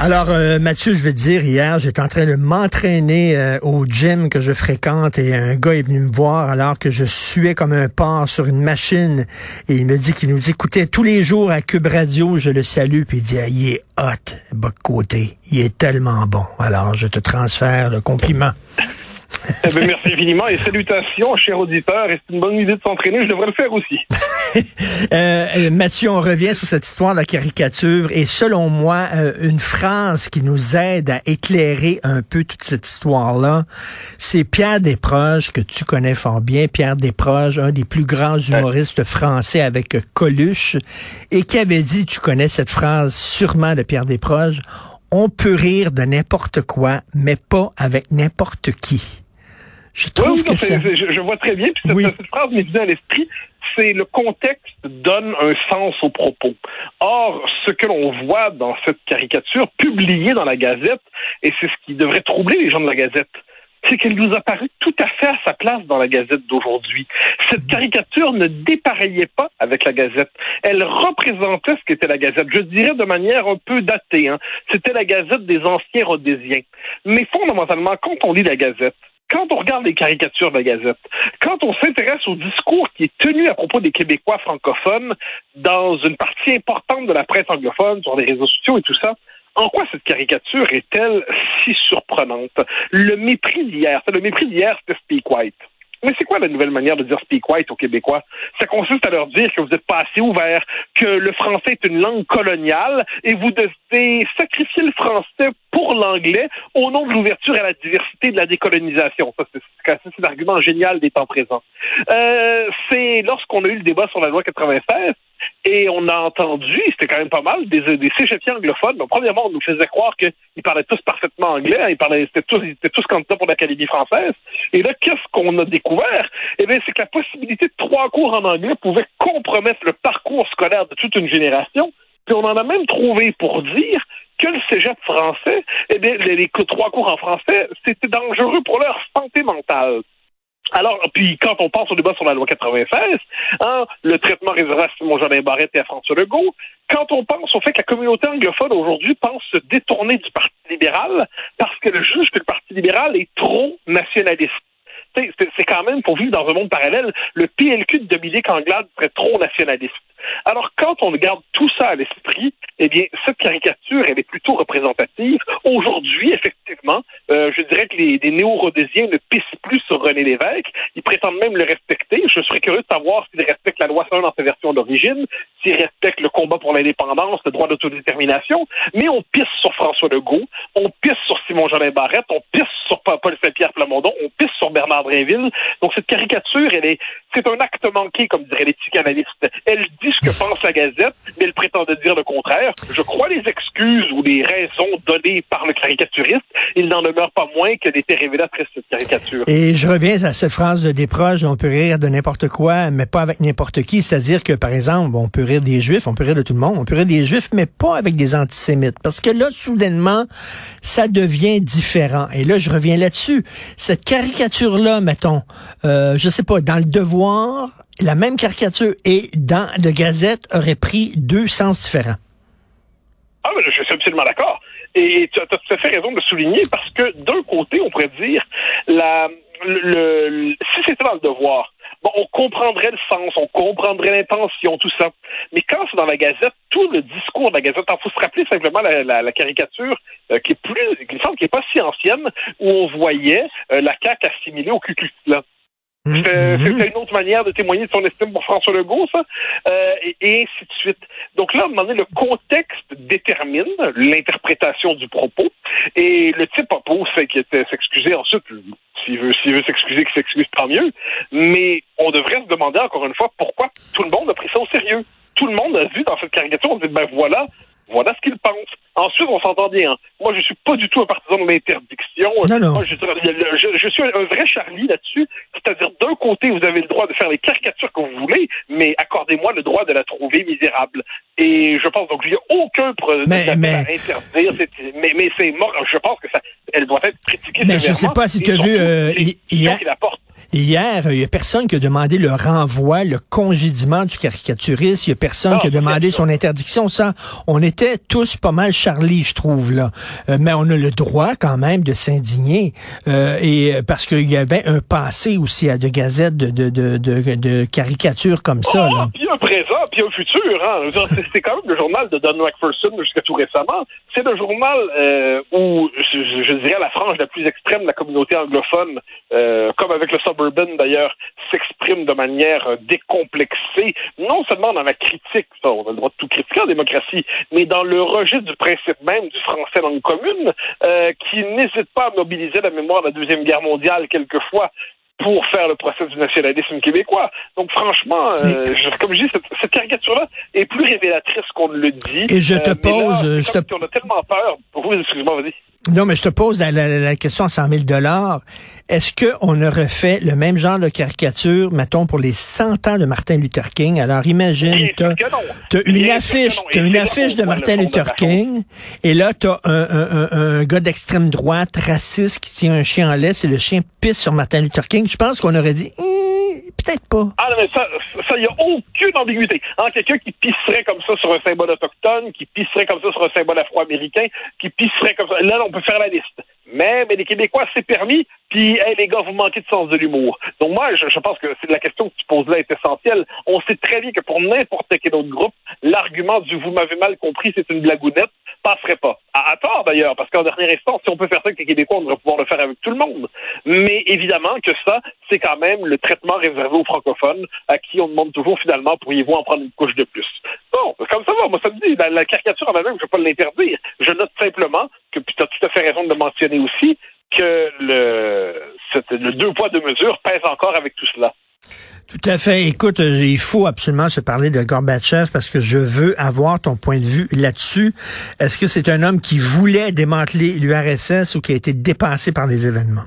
Alors, euh, Mathieu, je vais te dire, hier, j'étais en train de m'entraîner euh, au gym que je fréquente et un gars est venu me voir alors que je suais comme un porc sur une machine et il me dit qu'il nous écoutait tous les jours à Cube Radio. Je le salue puis il dit, ah, il est hot, bas côté. Il est tellement bon. Alors, je te transfère le compliment. Eh bien, merci infiniment et salutations, chers auditeurs. Et c'est une bonne idée de s'entraîner, je devrais le faire aussi. euh, Mathieu, on revient sur cette histoire de la caricature et selon moi, euh, une phrase qui nous aide à éclairer un peu toute cette histoire-là, c'est Pierre Desproges, que tu connais fort bien, Pierre Desproges, un des plus grands humoristes français avec Coluche, et qui avait dit, tu connais cette phrase sûrement de Pierre Desproges, on peut rire de n'importe quoi, mais pas avec n'importe qui. Je trouve que ça... je, vois très bien, puis cette, cette phrase m'est venue à l'esprit c'est le contexte donne un sens aux propos. Or, ce que l'on voit dans cette caricature publiée dans la Gazette, et c'est ce qui devrait troubler les gens de la Gazette, c'est qu'elle nous a paru tout à fait à sa place dans la Gazette d'aujourd'hui. Cette caricature ne dépareillait pas avec la Gazette. Elle représentait ce qu'était la Gazette. Je dirais de manière un peu datée. Hein. C'était la Gazette des anciens rhodésiens. Mais fondamentalement, quand on lit la Gazette, quand on regarde les caricatures de la Gazette, quand on s'intéresse au discours qui est tenu à propos des Québécois francophones dans une partie importante de la presse anglophone, sur les réseaux sociaux et tout ça, en quoi cette caricature est-elle si surprenante? Le mépris d'hier, le mépris d'hier, c'était Speak White. Mais c'est quoi la nouvelle manière de dire speak white aux Québécois? Ça consiste à leur dire que vous n'êtes pas assez ouverts, que le français est une langue coloniale et vous devez sacrifier le français pour l'anglais au nom de l'ouverture à la diversité de la décolonisation. Ça, c'est l'argument génial des temps présents. Euh, c'est lorsqu'on a eu le débat sur la loi 96, et on a entendu, c'était quand même pas mal, des, des anglophones. Donc, premièrement, on nous faisait croire qu'ils parlaient tous parfaitement anglais. Hein. ils parlaient, c'était tous, ils étaient tous candidats pour l'Académie française. Et là, qu'est-ce qu'on a découvert? Eh bien, c'est que la possibilité de trois cours en anglais pouvait compromettre le parcours scolaire de toute une génération. Puis on en a même trouvé pour dire que le cégep français, eh bien, les trois cours en français, c'était dangereux pour leur santé mentale. Alors, puis quand on pense au débat sur la loi 96, hein, le traitement réservé à Simon Barrette et à François Legault, quand on pense au fait que la communauté anglophone aujourd'hui pense se détourner du Parti libéral parce qu'elle juge que le Parti libéral est trop nationaliste c'est quand même, pour vivre dans un monde parallèle, le PLQ de Dominique Anglade serait trop nationaliste. Alors, quand on garde tout ça à l'esprit, eh bien, cette caricature, elle est plutôt représentative. Aujourd'hui, effectivement, euh, je dirais que les, néo-rhodésiens ne pissent plus sur René Lévesque. Ils prétendent même le respecter. Je serais curieux de savoir s'ils respectent la loi 1 dans sa version d'origine, s'ils respectent le combat pour l'indépendance, le droit d'autodétermination. Mais on pisse sur François Legault, on pisse sur Simon-Jolin Barrette, on pisse sur Paul Saint-Pierre Plamondon, on pisse sur Bernard Brinville. Donc, cette caricature, elle est, c'est un acte manqué, comme diraient les psychanalystes. Elle dit ce que pense la Gazette, mais elle prétend dire le contraire. Je crois les excuses ou les raisons données par le caricaturiste. Il n'en demeure pas moins qu'elle était révélatrice, cette caricature. Et je reviens à cette phrase de Desproges, on peut rire de n'importe quoi, mais pas avec n'importe qui. C'est-à-dire que, par exemple, on peut rire des Juifs, on peut rire de tout le monde, on peut rire des Juifs, mais pas avec des antisémites. Parce que là, soudainement, ça devient différent. Et là, je reviens là-dessus. Cette caricature-là, mettons, euh, je sais pas, dans le devoir, la même caricature et dans le Gazette aurait pris deux sens différents. Ah, mais je suis absolument d'accord. Et tu as tout à fait raison de souligner parce que d'un côté, on pourrait dire la, le, si c'était dans le devoir, comprendrait le sens, on comprendrait l'intention, tout ça. Mais quand c'est dans la Gazette, tout le discours de la Gazette, il faut se rappeler simplement la, caricature euh, qui est plus, qui semble qui est pas si ancienne, où on voyait euh, la CAQ assimilée au Ku c'était mhm. une autre manière de témoigner de son estime pour François Legault, ça, euh, et, ainsi de suite. Donc là, à un moment donné, le contexte détermine l'interprétation du propos, et le type qu'il était s'excuser ensuite. S'il veut, s'il veut s'excuser, qu'il s'excuse, tant mieux. Mais on devrait se demander encore une fois pourquoi tout le monde a pris ça au sérieux. Tout le monde a vu dans cette caricature, on dit, ben voilà, voilà ce qu'il pense. Ensuite, on s'entend bien. Moi, je suis pas du tout un partisan de l'interdiction. Non, non. je, suis un vrai Charlie là-dessus. C'est-à-dire, d'un côté, vous avez le droit de faire les caricatures que vous voulez, mais accordez-moi le droit de la trouver misérable. Et je pense donc qu'il n'y a aucun problème mais, mais... à interdire. Mais, mais c'est mort. Je pense que ça, elle doit être critiquée Mais je sais pas si tu as vu euh, hier, Hier, il n'y a personne qui a demandé le renvoi, le congédiement du caricaturiste. Il n'y a personne qui a demandé son interdiction. Ça, on était tous pas mal Charlie, je trouve là. Euh, mais on a le droit quand même de s'indigner euh, et euh, parce qu'il y avait un passé aussi à de gazettes de, de, de, de, de caricatures comme ça. Oh, là. Puis un présent, puis un futur. Hein. C'est quand même le journal de Don McPherson jusqu'à tout récemment. C'est le journal euh, où, je, je, dirais, la frange la plus extrême de la communauté anglophone, euh, comme avec le Suburban d'ailleurs, s'exprime de manière euh, décomplexée, non seulement dans la critique, ça, on a le droit de tout critiquer en démocratie, mais dans le rejet du principe même du français langue commune, euh, qui n'hésite pas à mobiliser la mémoire de la Deuxième Guerre mondiale quelquefois pour faire le procès du nationalisme québécois. Donc franchement, euh, je, comme je dis, cette, cette caricature-là est plus révélatrice qu'on ne le dit. Et je te Euh, pose, là, je te- on a tellement peur. Oui, excuse-moi, vas-y. Non, mais je te pose la, la- la question à 100 000 dollars. Est-ce qu'on aurait fait le même genre de caricature, mettons, pour les 100 ans de Martin Luther King? Alors, imagine, t'as as une affiche, une affiche de Martin Luther King, et là, t'as un, un, un, un gars d'extrême droite, raciste, qui tient un chien en laisse, et le chien pisse sur Martin Luther King. Je pense qu'on aurait dit, Hum, peut-être pas. Ah non, mais ça, il n'y a aucune ambiguïté. Hein, Quelqu'un qui pisserait comme ça sur un symbole autochtone, qui pisserait comme ça sur un symbole afro-américain, qui pisserait comme ça. Là, on peut faire la liste. Mais, mais les Québécois, c'est permis. Puis, hey, les gars, vous manquez de sens de l'humour. Donc, moi, je, je pense que c'est la question que tu poses là est essentielle. On sait très bien que pour n'importe quel autre groupe, l'argument du vous m'avez mal compris, c'est une blagounette, passerait pas. À, à tort, d'ailleurs, parce qu'en dernier instant, si on peut faire ça avec les Québécois, on devrait pouvoir le faire avec tout le monde. Mais évidemment que ça, c'est quand même le traitement réservé aux francophones, à qui on demande toujours finalement, pourriez-vous en prendre une couche de plus? Bon, comme ça va, moi ça me dit, la, caricature en elle-même, je ne vais pas l'interdire. Je note simplement que, puis tu as tout à fait raison de le mentionner aussi, que le, le deux poids, deux mesures pèse encore avec tout cela. Tout à fait. Écoute, euh, il faut absolument se parler de Gorbatchev parce que je veux avoir ton point de vue là-dessus. Est-ce que c'est un homme qui voulait démanteler l'URSS ou qui a été dépassé par les événements?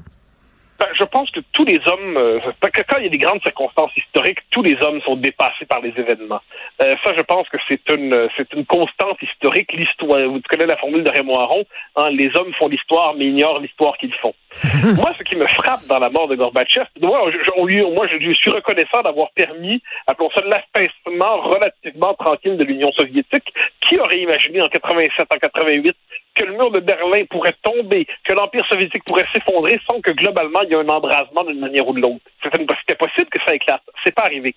Ben, je pense que tous les hommes, euh, que quand il y a des grandes circonstances historiques, tous les hommes sont dépassés par les événements. Euh, ça, je pense que c'est une, c'est une constante historique. L'histoire, vous connaissez la formule de Raymond Aron, hein, les hommes font l'histoire, mais ignorent l'histoire qu'ils font. moi, ce qui me frappe dans la mort de Gorbatchev, moi, je, je- moi, je suis reconnaissant d'avoir permis, appelons ça l'affaissement relativement tranquille de l'Union soviétique. Qui aurait imaginé en 87, en 88, que le mur de Berlin pourrait tomber, que l'Empire soviétique pourrait s'effondrer sans que globalement il y ait un embrasement d'une manière ou de l'autre. C'était possible que ça éclate. C'est pas arrivé.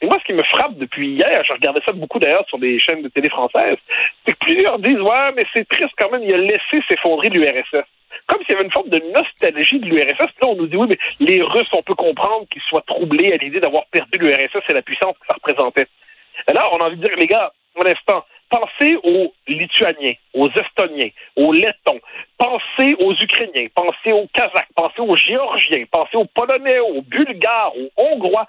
Mais moi, ce qui me frappe depuis hier, je regardais ça beaucoup d'ailleurs sur des chaînes de télé françaises, c'est que plusieurs disent Ouais, mais c'est triste quand même, il a laissé s'effondrer l'URSS. Comme s'il y avait une forme de nostalgie de l'URSS. Là, on nous dit oui, mais les Russes, on peut comprendre qu'ils soient troublés à l'idée d'avoir perdu l'URSS et la puissance que ça représentait. Là, on a envie de dire, les gars, un instant, pensez aux Lituaniens, aux Estoniens, aux Lettons, pensez aux Ukrainiens, pensez aux Kazakhs, pensez aux Géorgiens, pensez aux Polonais, aux Bulgares, aux Hongrois.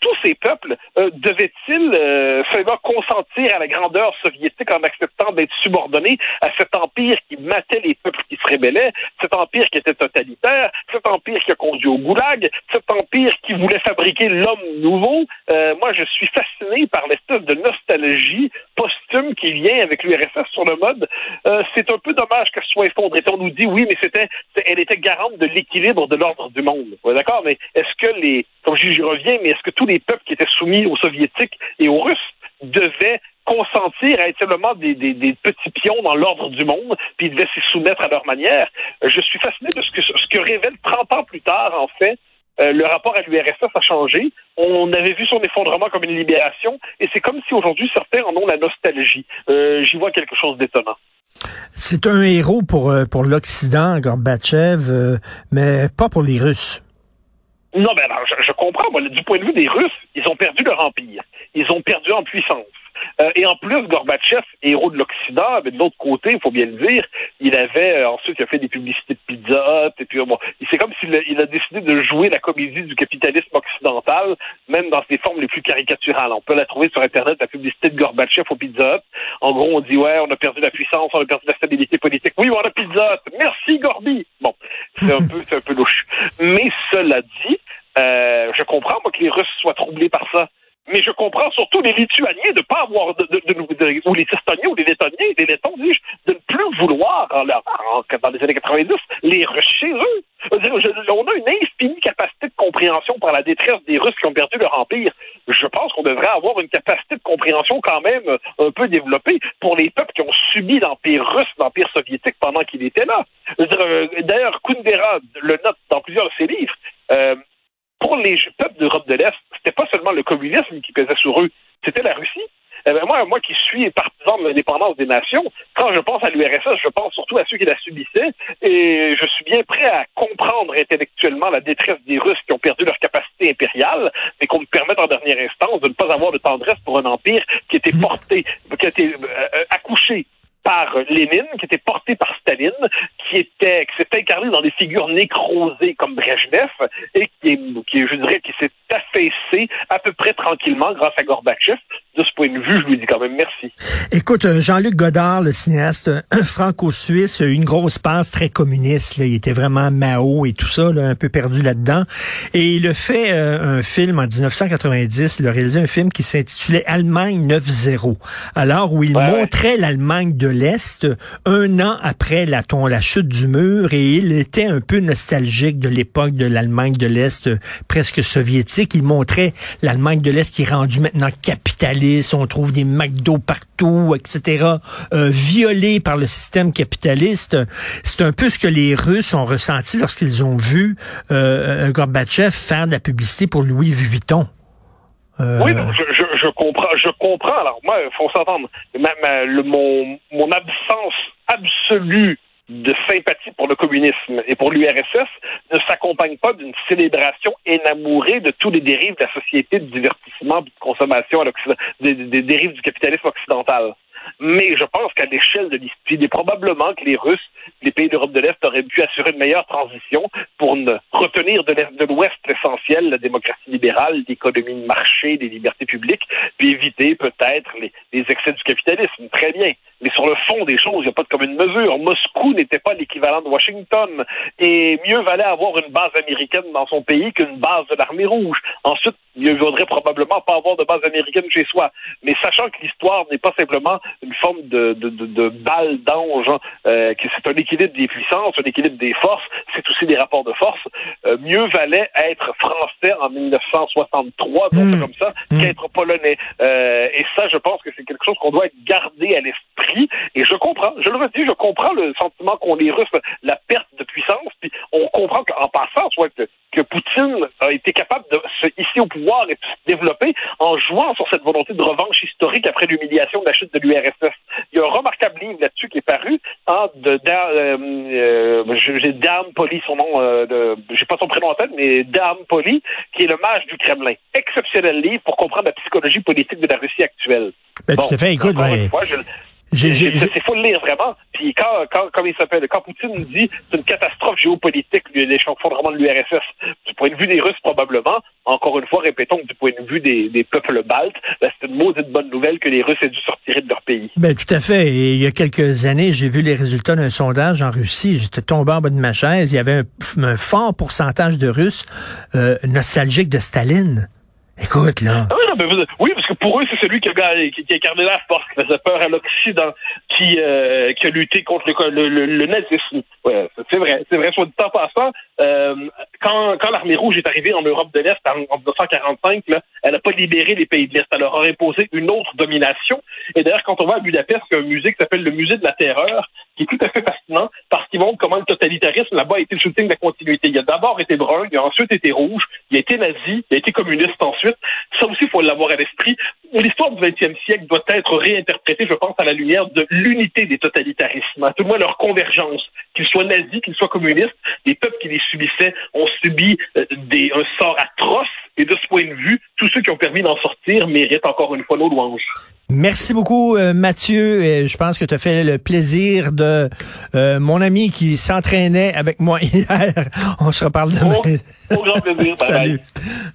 Tous ces peuples euh, devaient-ils euh, consentir à la grandeur soviétique en acceptant d'être subordonnés à cet empire qui matait les peuples qui se rébellaient, cet empire qui était totalitaire, cet empire qui a conduit au goulag, cet empire qui voulait fabriquer l'homme nouveau? Euh, moi, je suis fasciné par l'espèce de nostalgie posthume qui vient avec l'URSS sur le mode. Euh, c'est un peu dommage qu'elle soit effondrée. On nous dit oui, mais elle était garante de l'équilibre de l'ordre du monde. D'accord, mais est-ce que les, comme je reviens, mais est-ce que tous les peuples qui étaient soumis aux soviétiques et aux russes devaient consentir à être simplement des petits pions dans l'ordre du monde, puis ils devaient s'y soumettre à leur manière? Euh, Je suis fasciné de ce que, ce que révèle 30 ans plus tard, en fait, euh, le rapport à l'URSS a changé. On avait vu son effondrement comme une libération, et c'est comme si aujourd'hui certains en ont la nostalgie. Euh, J'y vois quelque chose d'étonnant. C'est un héros pour, euh, pour l'Occident, Gorbatchev, euh, mais pas pour les Russes. Non, mais alors, je, je comprends. Moi, du point de vue des Russes, ils ont perdu leur empire. Ils ont perdu en puissance. Euh, et en plus, Gorbatchev, héros de l'Occident, mais de l'autre côté, il faut bien le dire, il avait euh, ensuite il a fait des publicités de Pizza et puis bon, c'est comme s'il a, il a décidé de jouer la comédie du capitalisme occidental, même dans ses formes les plus caricaturales. On peut la trouver sur Internet, la publicité de Gorbatchev au Pizza. En gros, on dit ouais, on a perdu la puissance, on a perdu la stabilité politique. Oui, on a Pizza. Merci Gorby. Bon, c'est un peu, c'est un peu louche. Mais cela dit, euh, je comprends moi que les Russes soient troublés par ça. Mais je comprends surtout les Lituaniens de ne pas avoir de, de, de, ou les Estoniens ou les Lettoniens, les Lettons, de ne plus vouloir en dans, dans les années 90, les Russes chez eux. On a une infinie capacité de compréhension par la détresse des Russes qui ont perdu leur empire. Je pense qu'on devrait avoir une capacité de compréhension quand même un peu développée pour les peuples qui ont subi l'empire russe, l'empire soviétique pendant qu'il était là. Euh, d'ailleurs, Kundera le note dans plusieurs de ses livres. Euh, pour les peuples d'Europe de l'Est, c'était pas seulement le communisme qui pesait sur eux, c'était la Russie. Eh ben, moi, moi qui suis partisan de l'indépendance des nations, quand je pense à l'URSS, je pense surtout à ceux qui la subissaient, et je suis bien prêt à comprendre intellectuellement la détresse des Russes qui ont perdu leur capacité impériale, mais qu'on me permette en dernière instance de ne pas avoir de tendresse pour un empire qui était porté, qui a été euh, accouché par Lénine, qui était porté par Staline, qui était, qui s'est incarné dans des figures nécrosées comme Brejnev, et qui, qui je dirais, qui s'est affaissé à peu près tranquillement grâce à Gorbatchev. De ce point de vue, je lui dis quand même merci. Écoute, euh, Jean-Luc Godard, le cinéaste franco-suisse, une grosse passe très communiste. Il était vraiment Mao et tout ça, un peu perdu là-dedans. Et il a fait euh, un film en 1990. Il a réalisé un film qui s'intitulait Allemagne 9-0. Alors, où il montrait l'Allemagne de l'Est un an après la, la chute du mur et il était un peu nostalgique de l'époque de l'Allemagne de l'Est euh, presque soviétique. Il montrait l'Allemagne de l'Est qui est rendue maintenant capitaliste. On trouve des McDo partout, etc. Euh, violés par le système capitaliste. C'est un peu ce que les Russes ont ressenti lorsqu'ils ont vu euh, Gorbatchev faire de la publicité pour Louis Vuitton. Euh, oui, je, je, comprends. Je comprends. Alors moi, faut s'entendre. mon absence absolue de sympathie pour le communisme et pour l'URSS ne s'accompagne pas d'une célébration énamourée de tous les dérives de la société de divertissement de consommation à des, des dérives du capitalisme occidental. Mais je pense qu'à l'échelle de l'histoire, il est probablement que les Russes, les pays d'Europe de l'Est auraient pu assurer une meilleure transition pour ne retenir de l'Ouest l'essentiel, la démocratie libérale, l'économie de marché, les libertés publiques, puis éviter peut-être les, excès du capitalisme. Très bien. Mais sur le fond des choses, il n'y a pas de commune mesure. Moscou n'était pas l'équivalent de Washington. Et mieux valait avoir une base américaine dans son pays qu'une base de l'armée rouge. Ensuite, mieux vaudrait probablement pas avoir de base américaine chez soi. Mais sachant que l'histoire n'est pas simplement une forme de, de balle d'ange, hein, euh, que c'est un équilibre des puissances, un équilibre des forces, c'est aussi des rapports de force, euh, mieux valait être français en 1963, donc hmm. comme ça, hmm. qu'être polonais. Euh, et ça, je pense que c'est quelque chose qu'on doit garder à l'esprit. Et je comprends, je le redis, je comprends le sentiment qu'ont les Russes, la perte de puissance, puis on comprend qu'en passant, soit que que Poutine a été capable de se hisser au pouvoir et de se développer en jouant sur cette volonté de revanche historique après l'humiliation de la chute de l'URSS. Il y a un remarquable livre là-dessus qui est paru hein, de euh, euh, j'ai Dan Poli, son nom, euh, j'ai pas son prénom en tête, mais Dan Poli, qui est le mage du Kremlin. Exceptionnel livre pour comprendre la psychologie politique de la Russie actuelle. Ben, bon, tout à fait. Écoute, ben, c'est faut le lire vraiment. Puis quand, quand, comme il s'appelle, quand Poutine dit c'est une catastrophe géopolitique, l'effondrement de l'URSS, du point de vue des Russes probablement, encore une fois, répétons que du point de vue des, des peuples baltes, ben, c'est une maudite bonne nouvelle que les Russes aient dû sortir de leur pays. Ben tout à fait. Et il y a quelques années, j'ai vu les résultats d'un sondage en Russie. J'étais tombé en bas de ma chaise. Il y avait un, fort pourcentage de Russes euh, nostalgiques de Staline. Écoute, là. Ah oui, parce que pour eux, c'est celui qui a, qui, qui a gardé la force, qui faisait peur à l'Occident, qui, euh, qui a lutté contre le, le, le, nazisme. Ouais, c'est vrai, c'est vrai. Soit du temps passant, euh, quand, quand l'armée rouge est arrivée en Europe de l'Est en, 1945, là, elle n'a pas libéré les pays de l'Est. Elle leur a imposé une autre domination. Et d'ailleurs, quand on va à Budapest, il y a un musée qui s'appelle le Musée de la Terreur, qui est tout à fait fascinant parce qu'il montre comment le totalitarisme là-bas a été le shooting de la continuité. Il a d'abord été brun, il a ensuite été rouge, il a été nazi, il a été communiste ensuite. Ça aussi, il faut l'avoir à l'esprit. L'histoire du 20e siècle doit être réinterprétée, je pense, à la lumière de l'unité des totalitarismes, à tout le moins leur convergence, qu'ils soient nazis, qu'ils soient communistes. Les peuples qui les subissaient ont subi euh, des, un sort atroce et de ce point de vue, tous ceux qui ont permis d'en sortir méritent encore une fois nos louanges. Merci beaucoup, euh, Mathieu. je pense que tu as fait le plaisir de euh, mon ami qui s'entraînait avec moi hier. On se reparle demain. Au, grand plaisir. Salut.